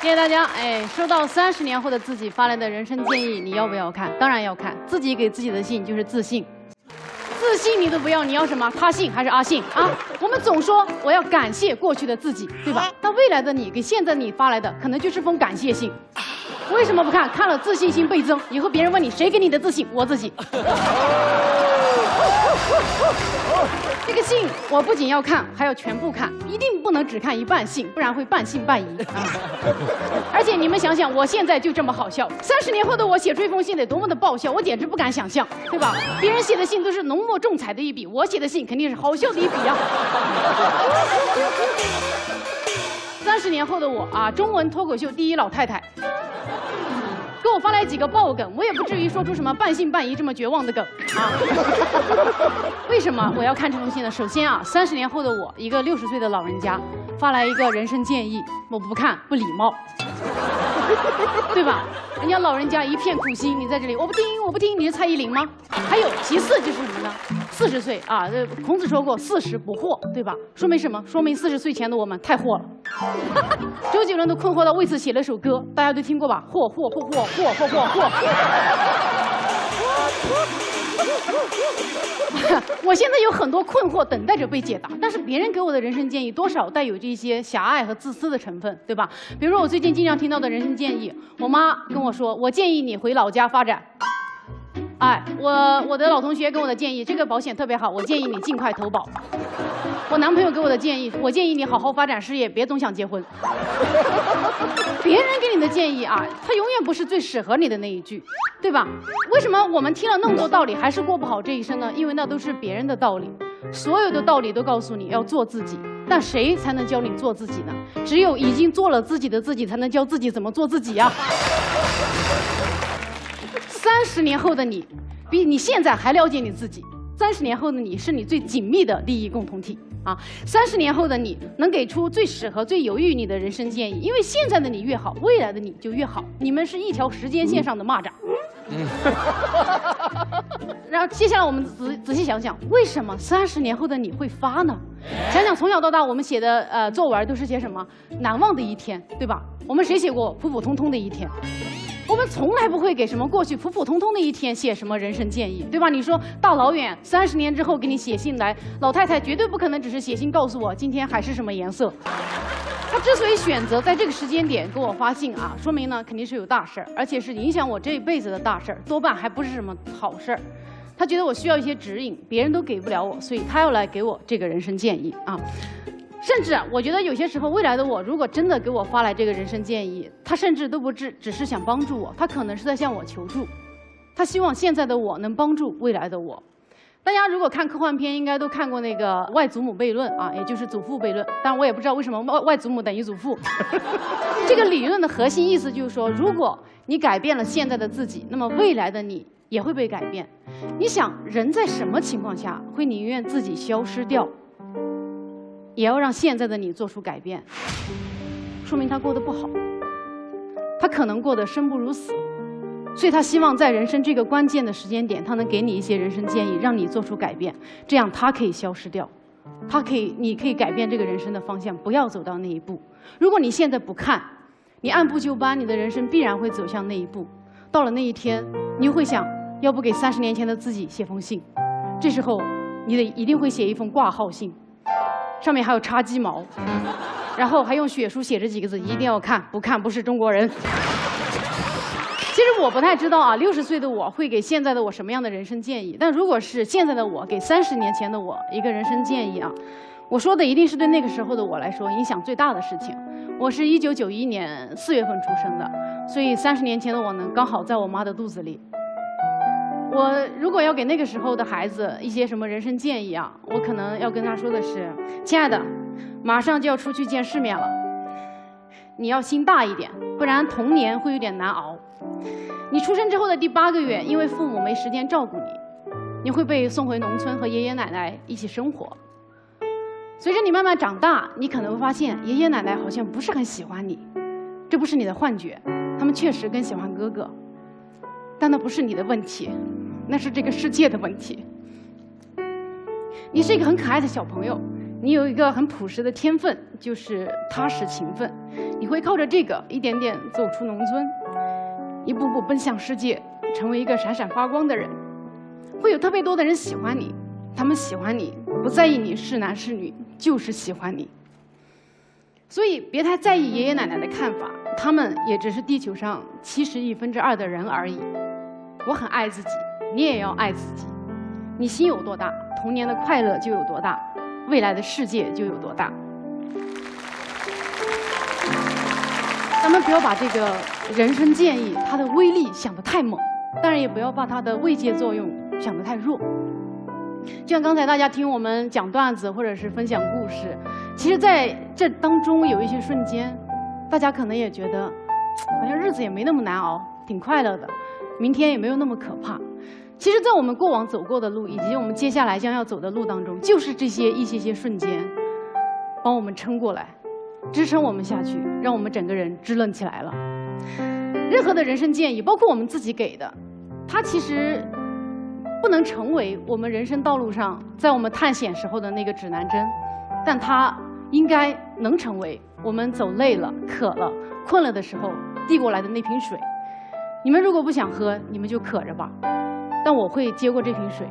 谢谢大家。哎，收到三十年后的自己发来的人生建议，你要不要看？当然要看。自己给自己的信就是自信，自信你都不要，你要什么？他信还是阿信啊？我们总说我要感谢过去的自己，对吧？那未来的你给现在你发来的，可能就是封感谢信。为什么不看？看了自信心倍增，以后别人问你谁给你的自信，我自己。这个信我不仅要看，还要全部看，一定不能只看一半信，不然会半信半疑啊！而且你们想想，我现在就这么好笑，三十年后的我写这封信得多么的爆笑，我简直不敢想象，对吧？别人写的信都是浓墨重彩的一笔，我写的信肯定是好笑的一笔啊！三十年后的我啊，中文脱口秀第一老太太。给我发来几个爆梗，我也不至于说出什么半信半疑这么绝望的梗啊。为什么我要看这封信呢？首先啊，三十年后的我，一个六十岁的老人家，发来一个人生建议，我不看不礼貌，对吧？人家老人家一片苦心，你在这里我不听我不听，你是蔡依林吗？还有其次就是什么呢？四十岁啊，这孔子说过四十不惑，对吧？说明什么？说明四十岁前的我们太惑了。周杰伦都困惑到为此写了首歌，大家都听过吧？惑惑惑惑惑惑惑惑。我现在有很多困惑等待着被解答，但是别人给我的人生建议多少带有这些狭隘和自私的成分，对吧？比如说我最近经常听到的人生建议，我妈跟我说，我建议你回老家发展。哎，我我的老同学给我的建议，这个保险特别好，我建议你尽快投保。我男朋友给我的建议，我建议你好好发展事业，别总想结婚。别人给你的建议啊，他永远不是最适合你的那一句，对吧？为什么我们听了那么多道理，还是过不好这一生呢？因为那都是别人的道理，所有的道理都告诉你要做自己，但谁才能教你做自己呢？只有已经做了自己的自己，才能教自己怎么做自己呀。三十年后的你，比你现在还了解你自己。三十年后的你是你最紧密的利益共同体啊！三十年后的你能给出最适合、最有益你的人生建议，因为现在的你越好，未来的你就越好。你们是一条时间线上的蚂蚱。然后接下来我们仔仔细想想，为什么三十年后的你会发呢？想想从小到大我们写的呃作文都是写什么？难忘的一天，对吧？我们谁写过普普通通的一天？我们从来不会给什么过去普普通通的一天写什么人生建议，对吧？你说大老远三十年之后给你写信来，老太太绝对不可能只是写信告诉我今天海是什么颜色。他之所以选择在这个时间点给我发信啊，说明呢肯定是有大事儿，而且是影响我这一辈子的大事儿，多半还不是什么好事儿。他觉得我需要一些指引，别人都给不了我，所以他要来给我这个人生建议啊。甚至我觉得有些时候，未来的我如果真的给我发来这个人生建议，他甚至都不只只是想帮助我，他可能是在向我求助，他希望现在的我能帮助未来的我。大家如果看科幻片，应该都看过那个外祖母悖论啊，也就是祖父悖论。但我也不知道为什么外外祖母等于祖父。这个理论的核心意思就是说，如果你改变了现在的自己，那么未来的你也会被改变。你想，人在什么情况下会宁愿自己消失掉？也要让现在的你做出改变，说明他过得不好，他可能过得生不如死，所以他希望在人生这个关键的时间点，他能给你一些人生建议，让你做出改变，这样他可以消失掉，他可以，你可以改变这个人生的方向，不要走到那一步。如果你现在不看，你按部就班，你的人生必然会走向那一步。到了那一天，你会想，要不给三十年前的自己写封信，这时候你得一定会写一封挂号信。上面还有插鸡毛，然后还用血书写着几个字：一定要看，不看不是中国人。其实我不太知道啊，六十岁的我会给现在的我什么样的人生建议？但如果是现在的我给三十年前的我一个人生建议啊，我说的一定是对那个时候的我来说影响最大的事情。我是一九九一年四月份出生的，所以三十年前的我呢，刚好在我妈的肚子里。我如果要给那个时候的孩子一些什么人生建议啊，我可能要跟他说的是：亲爱的，马上就要出去见世面了，你要心大一点，不然童年会有点难熬。你出生之后的第八个月，因为父母没时间照顾你，你会被送回农村和爷爷奶奶一起生活。随着你慢慢长大，你可能会发现爷爷奶奶好像不是很喜欢你，这不是你的幻觉，他们确实更喜欢哥哥，但那不是你的问题。那是这个世界的问题。你是一个很可爱的小朋友，你有一个很朴实的天分，就是踏实勤奋。你会靠着这个一点点走出农村，一步步奔向世界，成为一个闪闪发光的人。会有特别多的人喜欢你，他们喜欢你，不在意你是男是女，就是喜欢你。所以别太在意爷爷奶奶的看法，他们也只是地球上七十亿分之二的人而已。我很爱自己，你也要爱自己。你心有多大，童年的快乐就有多大，未来的世界就有多大。咱们不要把这个人生建议它的威力想得太猛，当然也不要把它的慰藉作用想得太弱。就像刚才大家听我们讲段子或者是分享故事，其实在这当中有一些瞬间，大家可能也觉得好像日子也没那么难熬，挺快乐的，明天也没有那么可怕。其实，在我们过往走过的路，以及我们接下来将要走的路当中，就是这些一些些瞬间，帮我们撑过来，支撑我们下去，让我们整个人支棱起来了。任何的人生建议，包括我们自己给的，它其实不能成为我们人生道路上在我们探险时候的那个指南针，但它应该能成为我们走累了、渴了、困了的时候递过来的那瓶水。你们如果不想喝，你们就渴着吧。但我会接过这瓶水，